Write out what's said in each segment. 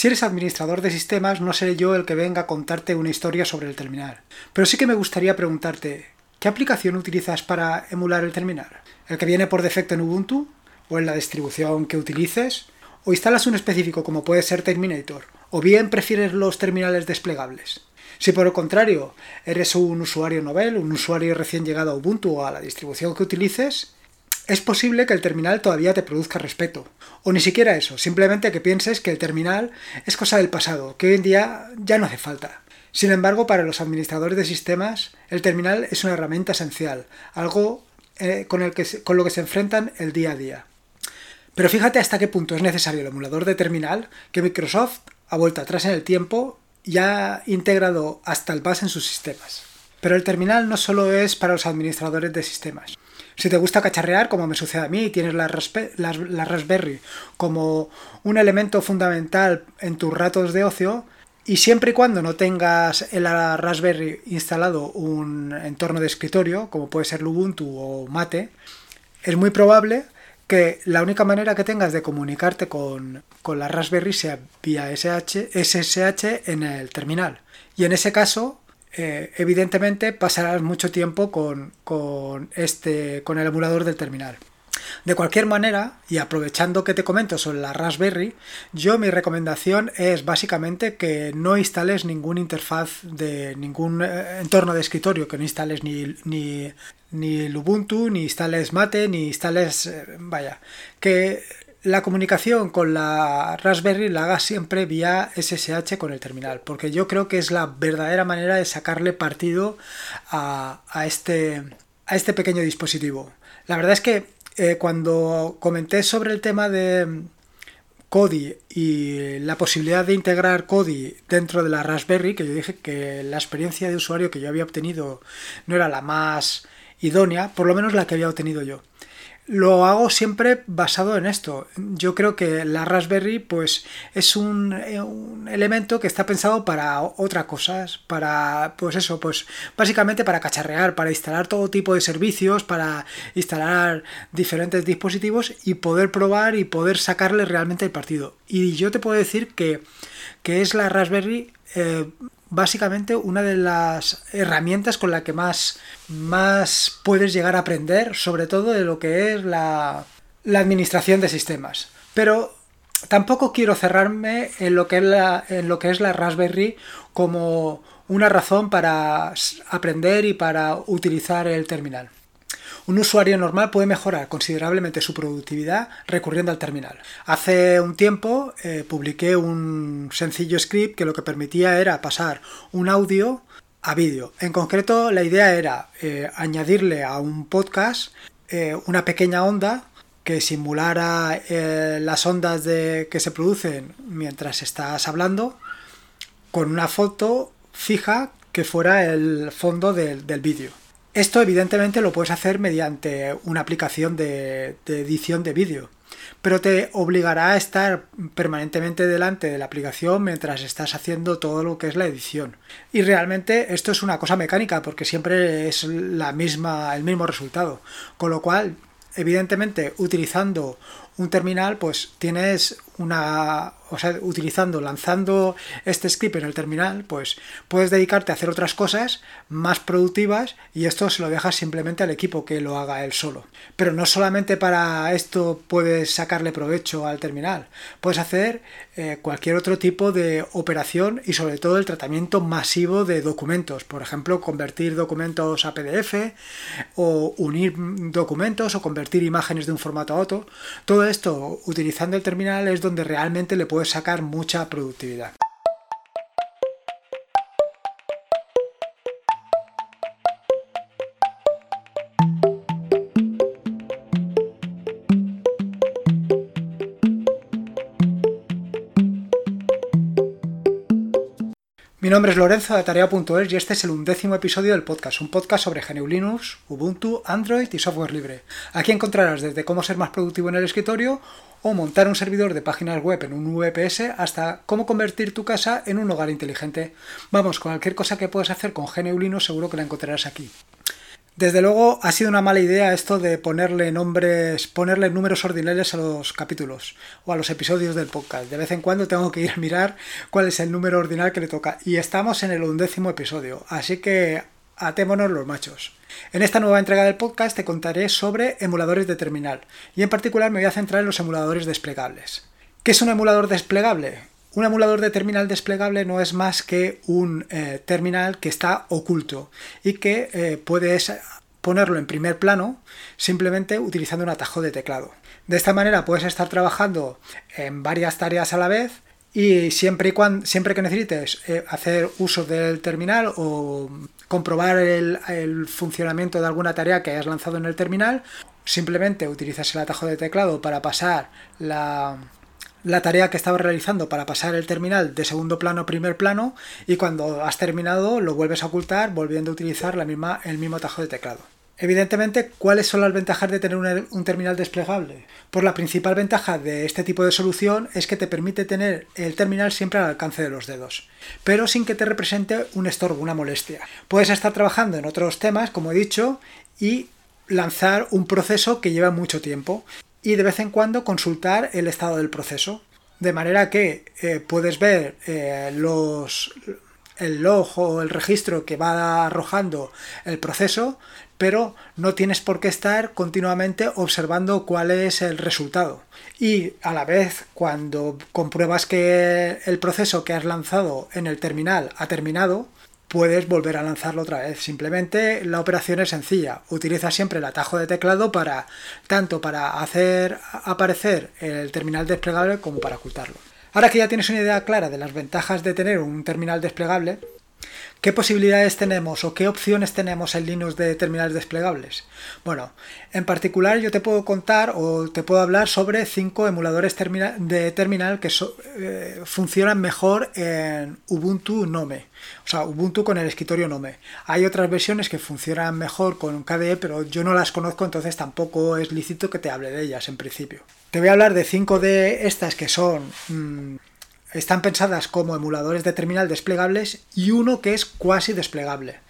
Si eres administrador de sistemas, no seré yo el que venga a contarte una historia sobre el terminal. Pero sí que me gustaría preguntarte, ¿qué aplicación utilizas para emular el terminal? ¿El que viene por defecto en Ubuntu? ¿O en la distribución que utilices? ¿O instalas un específico como puede ser Terminator? ¿O bien prefieres los terminales desplegables? Si por el contrario eres un usuario novel, un usuario recién llegado a Ubuntu o a la distribución que utilices, es posible que el terminal todavía te produzca respeto. O ni siquiera eso, simplemente que pienses que el terminal es cosa del pasado, que hoy en día ya no hace falta. Sin embargo, para los administradores de sistemas, el terminal es una herramienta esencial, algo eh, con, el que con lo que se enfrentan el día a día. Pero fíjate hasta qué punto es necesario el emulador de terminal que Microsoft ha vuelto atrás en el tiempo y ha integrado hasta el bus en sus sistemas. Pero el terminal no solo es para los administradores de sistemas. Si te gusta cacharrear, como me sucede a mí, tienes la, Raspberry como un elemento fundamental en tus ratos de ocio, y siempre y cuando no tengas en la Raspberry instalado un entorno de escritorio, como puede ser Ubuntu o Mate, es muy probable que la única manera que tengas de comunicarte con, la Raspberry sea vía SSH en el terminal. Y en ese caso, eh, evidentemente pasarás mucho tiempo con, con, este, con el emulador del terminal. De cualquier manera, y aprovechando que te comento sobre la Raspberry, yo mi recomendación es básicamente que no instales ningún interfaz de ningún eh, entorno de escritorio, que no instales ni, ni, ni Ubuntu, ni instales Mate, ni instales... Eh, vaya, que la comunicación con la Raspberry la haga siempre vía SSH con el terminal, porque yo creo que es la verdadera manera de sacarle partido a, este, a este pequeño dispositivo. La verdad es que eh, cuando comenté sobre el tema de Kodi y la posibilidad de integrar Kodi dentro de la Raspberry, que yo dije que la experiencia de usuario que yo había obtenido no era la más idónea, por lo menos la que había obtenido yo lo hago siempre basado en esto. Yo creo que la Raspberry pues es un, eh, un, elemento que está pensado para otras cosas, para pues eso, pues básicamente para cacharrear, para instalar todo tipo de servicios, para instalar diferentes dispositivos y poder probar y poder sacarle realmente el partido. Y yo te puedo decir que, que es la Raspberry eh, básicamente una de las herramientas con la que más, más puedes llegar a aprender, sobre todo de lo que es la, administración de sistemas. Pero tampoco quiero cerrarme en lo, que es la, en lo que es la Raspberry como una razón para aprender y para utilizar el terminal. Un usuario normal puede mejorar considerablemente su productividad recurriendo al terminal. Hace un tiempo eh, publiqué un sencillo script que lo que permitía era pasar un audio a vídeo. En concreto, la idea era eh, añadirle a un podcast eh, una pequeña onda que simulara las ondas de, que se producen mientras estás hablando con una foto fija que fuera el fondo del vídeo. Esto evidentemente lo puedes hacer mediante una aplicación de, edición de vídeo, pero te obligará a estar permanentemente delante de la aplicación mientras estás haciendo todo lo que es la edición. Y realmente esto es una cosa mecánica porque siempre es la misma, el mismo resultado. Con lo cual, evidentemente, utilizando un terminal, pues tienes una, o sea, utilizando, lanzando este script en el terminal, pues puedes dedicarte a hacer otras cosas más productivas y esto se lo dejas simplemente al equipo que lo haga él solo. Pero no solamente para esto puedes sacarle provecho al terminal, puedes hacer eh, cualquier otro tipo de operación y sobre todo el tratamiento masivo de documentos, por ejemplo, convertir documentos a PDF o unir documentos o convertir imágenes de un formato a otro. Esto utilizando el terminal es donde realmente le puedes sacar mucha productividad. Mi nombre es Lorenzo de Tarea.es y este es el undécimo episodio del podcast, un podcast sobre GNU Linux, Ubuntu, Android y software libre. Aquí encontrarás desde cómo ser más productivo en el escritorio o montar un servidor de páginas web en un VPS hasta cómo convertir tu casa en un hogar inteligente. Vamos, cualquier cosa que puedas hacer con GNU Linux seguro que la encontrarás aquí. Desde luego ha sido una mala idea esto de ponerle nombres, ponerle números ordinales a los capítulos o a los episodios del podcast. De vez en cuando tengo que ir a mirar cuál es el número ordinal que le toca. Y estamos en el undécimo episodio, así que atémonos los machos. En esta nueva entrega del podcast te contaré sobre emuladores de terminal y en particular me voy a centrar en los emuladores desplegables. ¿Qué es un emulador desplegable? Un emulador de terminal desplegable no es más que un eh, terminal que está oculto y que eh, puedes ponerlo en primer plano simplemente utilizando un atajo de teclado. De esta manera puedes estar trabajando en varias tareas a la vez y siempre, y siempre que necesites eh, hacer uso del terminal o comprobar el, funcionamiento de alguna tarea que hayas lanzado en el terminal, simplemente utilizas el atajo de teclado para pasar la, la tarea que estaba realizando para pasar el terminal de segundo plano a primer plano y cuando has terminado lo vuelves a ocultar volviendo a utilizar la misma, el mismo atajo de teclado. Evidentemente, ¿cuáles son las ventajas de tener un, un, terminal desplegable? Pues la principal ventaja de este tipo de solución es que te permite tener el terminal siempre al alcance de los dedos, pero sin que te represente un estorbo, una molestia. Puedes estar trabajando en otros temas, como he dicho, y lanzar un proceso que lleva mucho tiempo y de vez en cuando consultar el estado del proceso. De manera que eh, puedes ver eh, los, el log o el registro que va arrojando el proceso, pero no tienes por qué estar continuamente observando cuál es el resultado. Y a la vez, cuando compruebas que el proceso que has lanzado en el terminal ha terminado, puedes volver a lanzarlo otra vez. Simplemente la operación es sencilla. Utiliza siempre el atajo de teclado para tanto para hacer aparecer el terminal desplegable como para ocultarlo. Ahora que ya tienes una idea clara de las ventajas de tener un terminal desplegable, ¿Qué posibilidades tenemos o qué opciones tenemos en Linux de terminales desplegables? Bueno, en particular yo te puedo contar o te puedo hablar sobre cinco emuladores de terminal que eh, funcionan mejor en Ubuntu Nome, o sea, Ubuntu con el escritorio Nome. Hay otras versiones que funcionan mejor con KDE, pero yo no las conozco, entonces tampoco es lícito que te hable de ellas en principio. Te voy a hablar de cinco de estas que son... Mmm, están pensadas como emuladores de terminal desplegables y uno que es cuasi desplegable.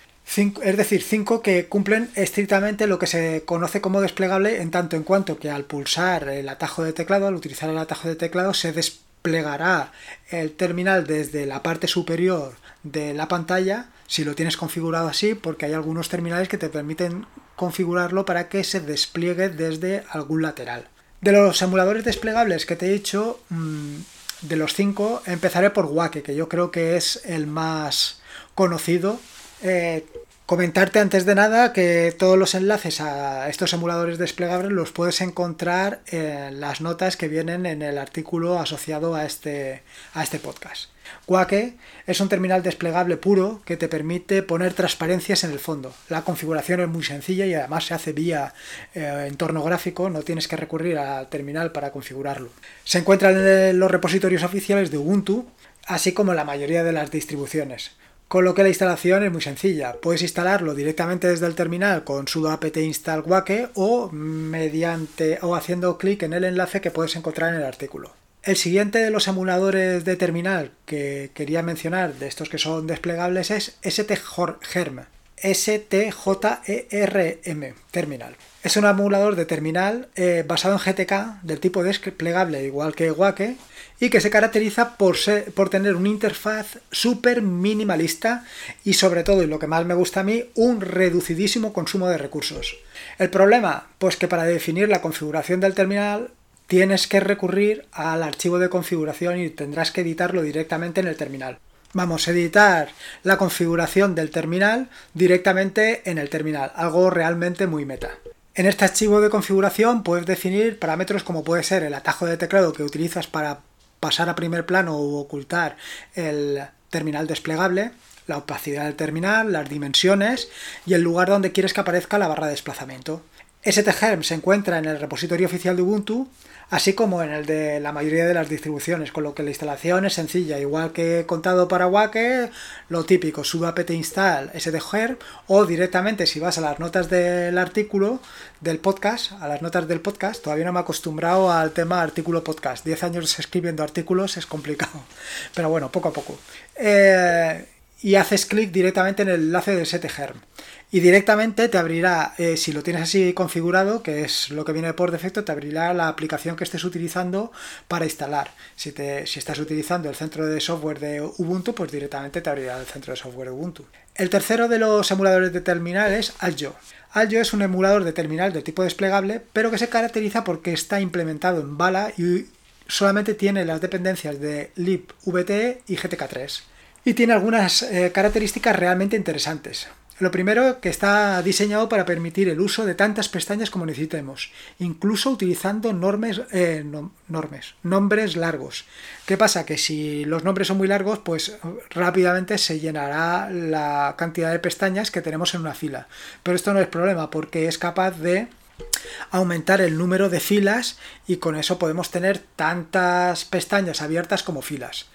es decir, cinco que cumplen estrictamente lo que se conoce como desplegable en tanto en cuanto que al pulsar el atajo de teclado, al utilizar el atajo de teclado, se desplegará el terminal desde la parte superior de la pantalla, si lo tienes configurado así, porque hay algunos terminales que te permiten configurarlo para que se despliegue desde algún lateral. De los emuladores desplegables que te he dicho, mm, de los cinco, empezaré por Wake, que yo creo que es el más conocido. Eh, comentarte antes de nada que todos los enlaces a estos emuladores desplegables los puedes encontrar en las notas que vienen en el artículo asociado a este, a este podcast. Wake es un terminal desplegable puro que te permite poner transparencias en el fondo. La configuración es muy sencilla y además se hace vía eh, entorno gráfico, no tienes que recurrir al terminal para configurarlo. Se encuentra en los repositorios oficiales de Ubuntu, así como en la mayoría de las distribuciones. Con lo que la instalación es muy sencilla. Puedes instalarlo directamente desde el terminal con sudo apt install wake o mediante o haciendo clic en el enlace que puedes encontrar en el artículo. El siguiente de los emuladores de terminal que quería mencionar, de estos que son desplegables, es STGERM. STJERM Terminal. Es un emulador de terminal eh, basado en GTK del tipo desplegable igual que Wake y que se caracteriza por, por tener una interfaz súper minimalista y sobre todo, y lo que más me gusta a mí, un reducidísimo consumo de recursos. El problema, pues que para definir la configuración del terminal tienes que recurrir al archivo de configuración y tendrás que editarlo directamente en el terminal. Vamos a editar la configuración del terminal directamente en el terminal, algo realmente muy meta. En este archivo de configuración puedes definir parámetros como puede ser el atajo de teclado que utilizas para pasar a primer plano o ocultar el terminal desplegable, la opacidad del terminal, las dimensiones y el lugar donde quieres que aparezca la barra de desplazamiento. STGERM se encuentra en el repositorio oficial de Ubuntu, así como en el de la mayoría de las distribuciones, con lo que la instalación es sencilla, igual que he contado para Wake, lo típico, sudo apt install STGERM o directamente si vas a las notas del artículo del podcast, a las notas del podcast, todavía no me he acostumbrado al tema artículo podcast. Diez años escribiendo artículos es complicado, pero bueno, poco a poco. Eh, y haces clic directamente en el enlace de STGERM. Y directamente te abrirá, eh, si lo tienes así configurado, que es lo que viene por defecto, te abrirá la aplicación que estés utilizando para instalar. Si, te, si estás utilizando el centro de software de Ubuntu, pues directamente te abrirá el centro de software Ubuntu. El tercero de los emuladores de terminal es Aljo. Aljo es un emulador de terminal de tipo desplegable, pero que se caracteriza porque está implementado en Bala y solamente tiene las dependencias de libvte y GTK3. Y tiene algunas eh, características realmente interesantes. Lo primero, que está diseñado para permitir el uso de tantas pestañas como necesitemos, incluso utilizando normes, eh, nombres largos. ¿Qué pasa? Que si los nombres son muy largos, pues rápidamente se llenará la cantidad de pestañas que tenemos en una fila. Pero esto no es problema porque es capaz de aumentar el número de filas y con eso podemos tener tantas pestañas abiertas como filas.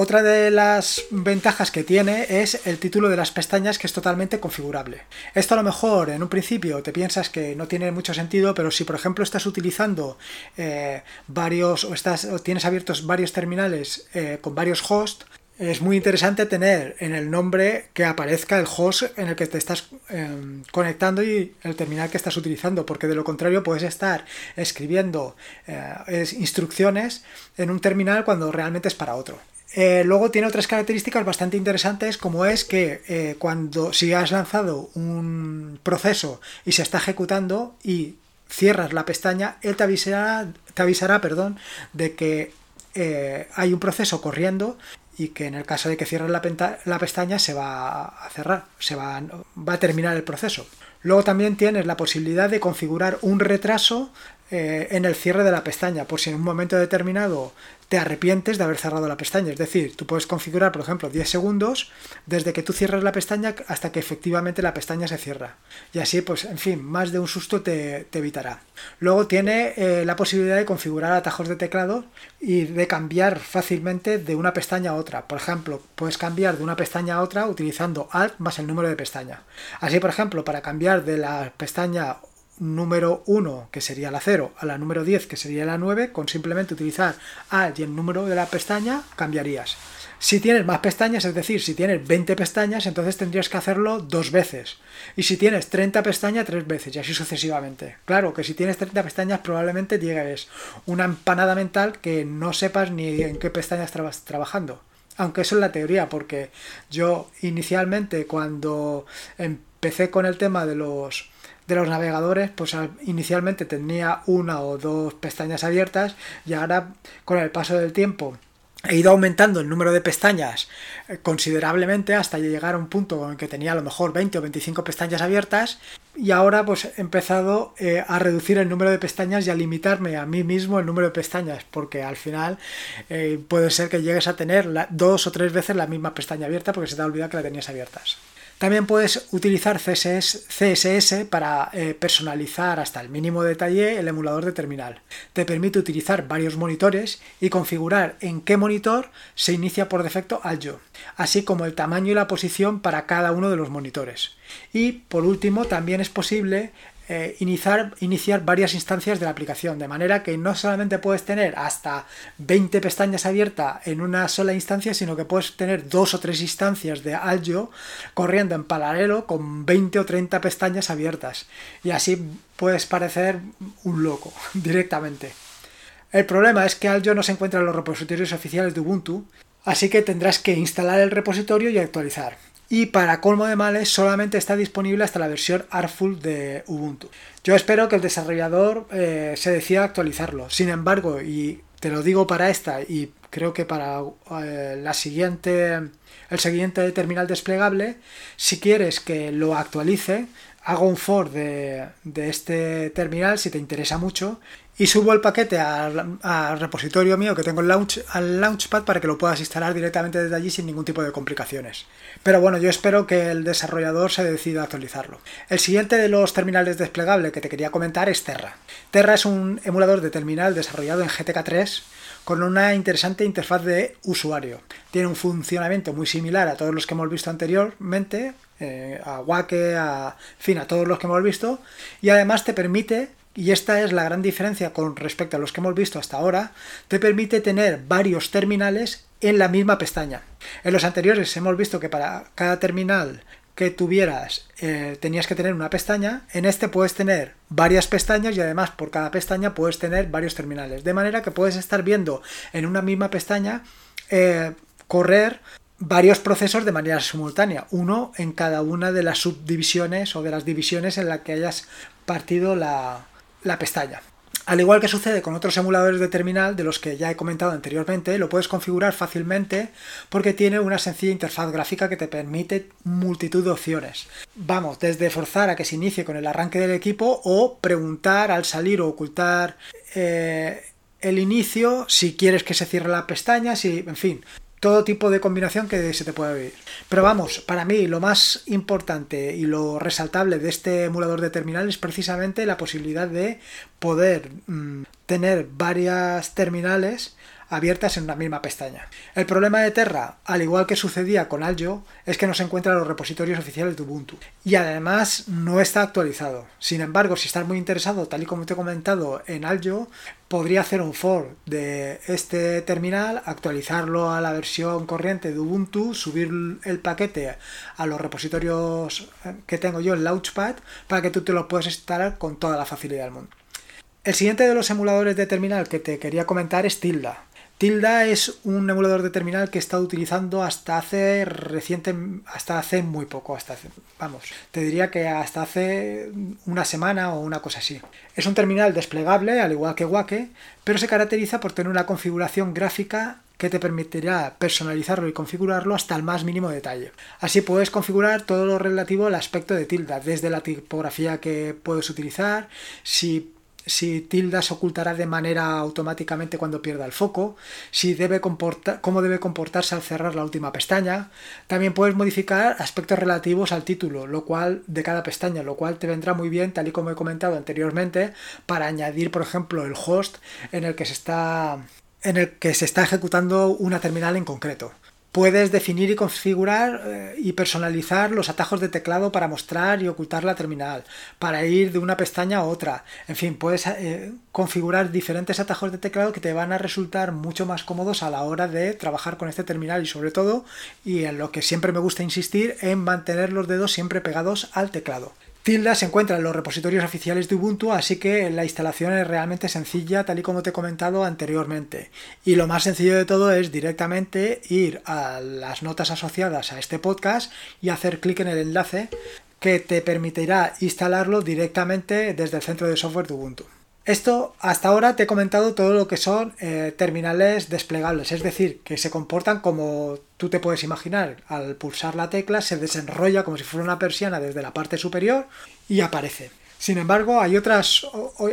Otra de las ventajas que tiene es el título de las pestañas que es totalmente configurable. Esto a lo mejor en un principio te piensas que no tiene mucho sentido, pero si por ejemplo estás utilizando eh, varios o, estás, tienes abiertos varios terminales eh, con varios hosts, es muy interesante tener en el nombre que aparezca el host en el que te estás em, conectando y el terminal que estás utilizando, porque de lo contrario puedes estar escribiendo eh, instrucciones en un terminal cuando realmente es para otro. Eh, luego tiene otras características bastante interesantes como es que eh, cuando si has lanzado un proceso y se está ejecutando y cierras la pestaña, él te avisará, te avisará perdón, de que eh, hay un proceso corriendo y que en el caso de que cierres la, pestaña se va a cerrar, se va a terminar el proceso. Luego también tienes la posibilidad de configurar un retraso en el cierre de la pestaña, por si en un momento determinado te arrepientes de haber cerrado la pestaña. Es decir, tú puedes configurar, por ejemplo, 10 segundos desde que tú cierras la pestaña hasta que efectivamente la pestaña se cierra. Y así, pues, en fin, más de un susto te, evitará. Luego tiene eh, la posibilidad de configurar atajos de teclado y de cambiar fácilmente de una pestaña a otra. Por ejemplo, puedes cambiar de una pestaña a otra utilizando Alt más el número de pestaña. Así, por ejemplo, para cambiar de la pestaña número 1, que sería la 0, a la número 10, que sería la 9, con simplemente utilizar Alt y el número de la pestaña, cambiarías. Si tienes más pestañas, es decir, si tienes 20 pestañas, entonces tendrías que hacerlo dos veces. Y si tienes 30 pestañas, tres veces, y así sucesivamente. Claro que si tienes 30 pestañas, probablemente llegues una empanada mental que no sepas ni en qué pestañas estabas trabajando. Aunque eso es la teoría, porque yo inicialmente cuando empecé con el tema de los de los navegadores, pues inicialmente tenía una o dos pestañas abiertas y ahora con el paso del tiempo he ido aumentando el número de pestañas eh, considerablemente hasta llegar a un punto en que tenía a lo mejor 20 o 25 pestañas abiertas y ahora pues he empezado eh, a reducir el número de pestañas y a limitarme a mí mismo el número de pestañas porque al final eh, puede ser que llegues a tener dos o tres veces la misma pestaña abierta porque se te ha olvidado que la tenías abiertas. También puedes utilizar CSS, para eh, personalizar hasta el mínimo detalle el emulador de terminal. Te permite utilizar varios monitores y configurar en qué monitor se inicia por defecto Aljo, así como el tamaño y la posición para cada uno de los monitores. Y por último, también es posible eh, iniciar, iniciar varias instancias de la aplicación, de manera que no solamente puedes tener hasta 20 pestañas abiertas en una sola instancia, sino que puedes tener dos o tres instancias de Aljo corriendo en paralelo con 20 o 30 pestañas abiertas. Y así puedes parecer un loco directamente. El problema es que Aljo no se encuentra en los repositorios oficiales de Ubuntu, así que tendrás que instalar el repositorio y actualizar y para colmo de males solamente está disponible hasta la versión Artful de Ubuntu. Yo espero que el desarrollador eh, se decida actualizarlo. Sin embargo, y te lo digo para esta y creo que para eh, la siguiente, el siguiente terminal desplegable, si quieres que lo actualice, hago un for de, de este terminal si te interesa mucho y subo el paquete al, repositorio mío que tengo el launch, al Launchpad para que lo puedas instalar directamente desde allí sin ningún tipo de complicaciones. Pero bueno, yo espero que el desarrollador se decida a actualizarlo. El siguiente de los terminales desplegables que te quería comentar es Terra. Terra es un emulador de terminal desarrollado en GTK3 con una interesante interfaz de usuario. Tiene un funcionamiento muy similar a todos los que hemos visto anteriormente, eh, a Wake, a, en fin, a todos los que hemos visto, y además te permite y esta es la gran diferencia con respecto a los que hemos visto hasta ahora, te permite tener varios terminales en la misma pestaña. En los anteriores hemos visto que para cada terminal que tuvieras eh, tenías que tener una pestaña, en este puedes tener varias pestañas y además por cada pestaña puedes tener varios terminales. De manera que puedes estar viendo en una misma pestaña eh, correr varios procesos de manera simultánea, uno en cada una de las subdivisiones o de las divisiones en la que hayas partido la, la pestaña. Al igual que sucede con otros emuladores de terminal de los que ya he comentado anteriormente, lo puedes configurar fácilmente porque tiene una sencilla interfaz gráfica que te permite multitud de opciones. Vamos, desde forzar a que se inicie con el arranque del equipo o preguntar al salir o ocultar eh, el inicio si quieres que se cierre la pestaña, si, en fin, todo tipo de combinación que se te pueda vivir. Pero vamos, para mí lo más importante y lo resaltable de este emulador de terminal es precisamente la posibilidad de poder mm, tener varias terminales abiertas en una misma pestaña. El problema de Terra, al igual que sucedía con Aljo, es que no se encuentra en los repositorios oficiales de Ubuntu y además no está actualizado. Sin embargo, si estás muy interesado, tal y como te he comentado en Aljo, podría hacer un for de este terminal, actualizarlo a la versión corriente de Ubuntu, subir el paquete a los repositorios que tengo yo en Launchpad para que tú te lo puedas instalar con toda la facilidad del mundo. El siguiente de los emuladores de terminal que te quería comentar es Tilda. Tilda es un emulador de terminal que he estado utilizando hasta hace reciente, hasta hace muy poco, hasta vamos, te diría que hasta hace una semana o una cosa así. Es un terminal desplegable, al igual que Wake, pero se caracteriza por tener una configuración gráfica que te permitirá personalizarlo y configurarlo hasta el más mínimo detalle. Así puedes configurar todo lo relativo al aspecto de Tilda, desde la tipografía que puedes utilizar, si si tilda se ocultará de manera automáticamente cuando pierda el foco, si debe cómo debe comportarse al cerrar la última pestaña. También puedes modificar aspectos relativos al título, lo cual de cada pestaña, lo cual te vendrá muy bien, tal y como he comentado anteriormente, para añadir, por ejemplo, el host en el que se está en el que se está ejecutando una terminal en concreto. Puedes definir y configurar eh, y personalizar los atajos de teclado para mostrar y ocultar la terminal, para ir de una pestaña a otra. En fin, puedes eh, configurar diferentes atajos de teclado que te van a resultar mucho más cómodos a la hora de trabajar con este terminal y sobre todo, y en lo que siempre me gusta insistir, en mantener los dedos siempre pegados al teclado. Tilda se encuentra en los repositorios oficiales de Ubuntu, así que la instalación es realmente sencilla, tal y como te he comentado anteriormente. Y lo más sencillo de todo es directamente ir a las notas asociadas a este podcast y hacer clic en el enlace que te permitirá instalarlo directamente desde el centro de software de Ubuntu. Esto hasta ahora te he comentado todo lo que son eh, terminales desplegables, es decir, que se comportan como tú te puedes imaginar. Al pulsar la tecla se desenrolla como si fuera una persiana desde la parte superior y aparece. Sin embargo, hay, otras,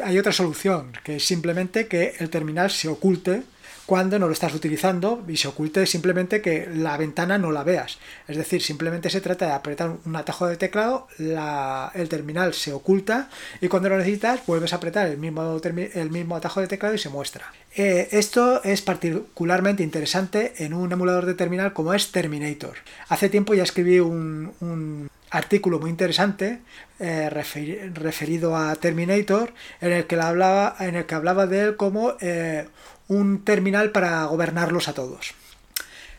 hay otra solución, que es simplemente que el terminal se oculte cuando no lo estás utilizando y se oculte simplemente que la ventana no la veas. Es decir, simplemente se trata de apretar un atajo de teclado, el terminal se oculta y cuando lo necesitas vuelves a apretar el mismo, atajo de teclado y se muestra. Eh, esto es particularmente interesante en un emulador de terminal como es Terminator. Hace tiempo ya escribí un, artículo muy interesante eh, referido a Terminator en el que hablaba en el que hablaba de él como eh, un terminal para gobernarlos a todos.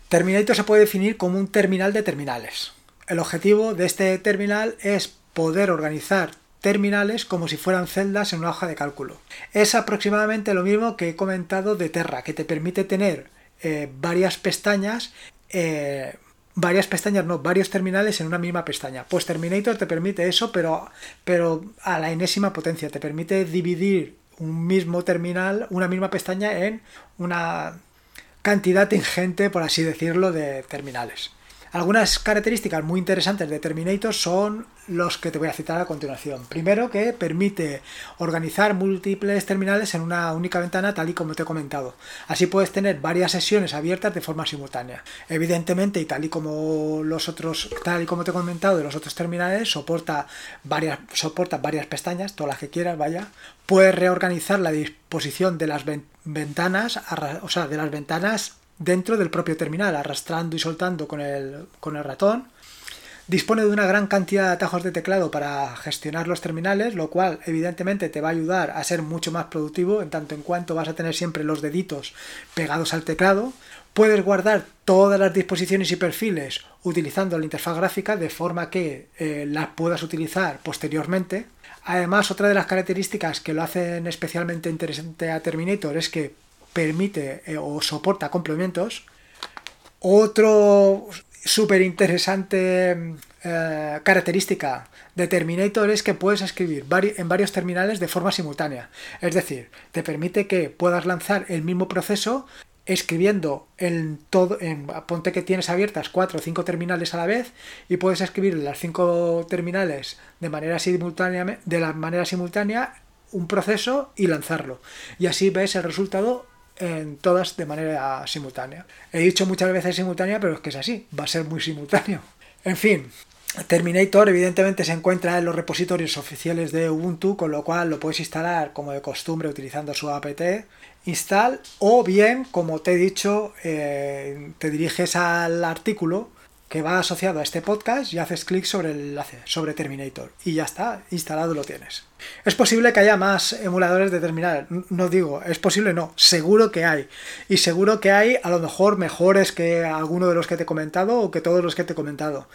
Terminator se puede definir como un terminal de terminales. El objetivo de este terminal es poder organizar terminales como si fueran celdas en una hoja de cálculo. Es aproximadamente lo mismo que he comentado de Terra, que te permite tener eh, varias pestañas, eh, varias pestañas, no, varios terminales en una misma pestaña. Pues Terminator te permite eso, pero, pero a la enésima potencia, te permite dividir un mismo terminal, una misma pestaña en una cantidad ingente, por así decirlo, de terminales. Algunas características muy interesantes de Terminator son los que te voy a citar a continuación. Primero, que permite organizar múltiples terminales en una única ventana, tal y como te he comentado. Así puedes tener varias sesiones abiertas de forma simultánea. Evidentemente, y tal y como los otros, tal y como te he comentado de los otros terminales, soporta varias, soporta varias pestañas, todas las que quieras, vaya. Puedes reorganizar la disposición de las ventanas, o sea, de las ventanas dentro del propio terminal, arrastrando y soltando con el, con el ratón. Dispone de una gran cantidad de atajos de teclado para gestionar los terminales, lo cual evidentemente te va a ayudar a ser mucho más productivo en tanto en cuanto vas a tener siempre los deditos pegados al teclado. Puedes guardar todas las disposiciones y perfiles utilizando la interfaz gráfica de forma que eh, las puedas utilizar posteriormente. Además, otra de las características que lo hacen especialmente interesante a Terminator es que permite eh, o soporta complementos. Otro súper interesante eh, característica de Terminator es que puedes escribir en varios terminales de forma simultánea. Es decir, te permite que puedas lanzar el mismo proceso escribiendo en todo, en, ponte que tienes abiertas cuatro o cinco terminales a la vez y puedes escribir las cinco terminales de manera simultánea, de la manera simultánea un proceso y lanzarlo. Y así ves el resultado en todas de manera simultánea. He dicho muchas veces simultánea, pero es que es así, va a ser muy simultáneo. En fin, Terminator evidentemente se encuentra en los repositorios oficiales de Ubuntu, con lo cual lo puedes instalar como de costumbre utilizando su apt install o bien, como te he dicho, eh, te diriges al artículo que va asociado a este podcast y haces clic sobre el enlace, sobre Terminator. Y ya está, instalado lo tienes. Es posible que haya más emuladores de terminal. No digo, es posible, no. Seguro que hay. Y seguro que hay a lo mejor mejores que alguno de los que te he comentado o que todos los que te he comentado.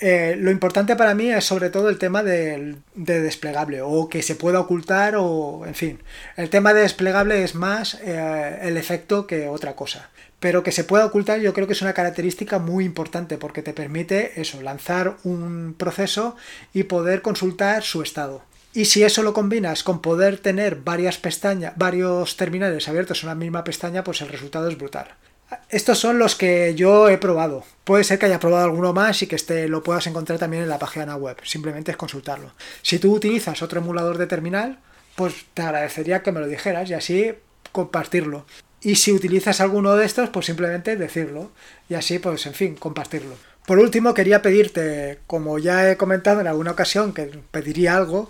Eh, lo importante para mí es sobre todo el tema de, desplegable o que se pueda ocultar o en fin. El tema de desplegable es más eh, el efecto que otra cosa. Pero que se pueda ocultar yo creo que es una característica muy importante porque te permite eso, lanzar un proceso y poder consultar su estado. Y si eso lo combinas con poder tener varias pestañas, varios terminales abiertos en una misma pestaña, pues el resultado es brutal. Estos son los que yo he probado. Puede ser que haya probado alguno más y que este lo puedas encontrar también en la página web. Simplemente es consultarlo. Si tú utilizas otro emulador de terminal, pues te agradecería que me lo dijeras y así compartirlo. Y si utilizas alguno de estos, pues simplemente decirlo. Y así, pues en fin, compartirlo. Por último, quería pedirte, como ya he comentado en alguna ocasión, que pediría algo,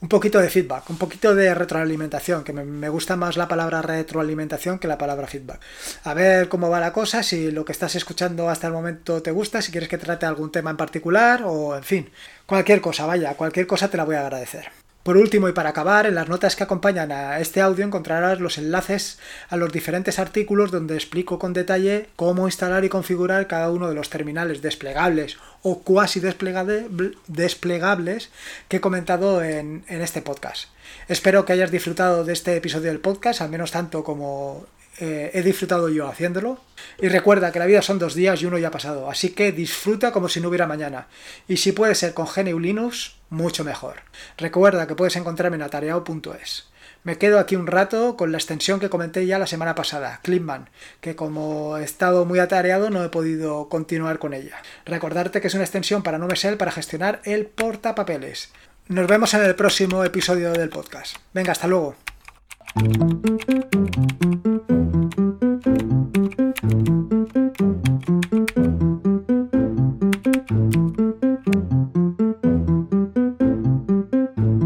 un poquito de feedback, un poquito de retroalimentación, que me, gusta más la palabra retroalimentación que la palabra feedback. A ver cómo va la cosa, si lo que estás escuchando hasta el momento te gusta, si quieres que trate algún tema en particular o, en fin, cualquier cosa, vaya, cualquier cosa te la voy a agradecer. Por último y para acabar, en las notas que acompañan a este audio encontrarás los enlaces a los diferentes artículos donde explico con detalle cómo instalar y configurar cada uno de los terminales desplegables o cuasi desplegables que he comentado en, en este podcast. Espero que hayas disfrutado de este episodio del podcast, al menos tanto como eh, he disfrutado yo haciéndolo. Y recuerda que la vida son dos días y uno ya ha pasado, así que disfruta como si no hubiera mañana. Y si puede ser con GNU Linux, mucho mejor. Recuerda que puedes encontrarme en atareado.es. Me quedo aquí un rato con la extensión que comenté ya la semana pasada, Clipman, que como he estado muy atareado no he podido continuar con ella. Recordarte que es una extensión para NoMesel para gestionar el portapapeles. Nos vemos en el próximo episodio del podcast. Venga, hasta luego.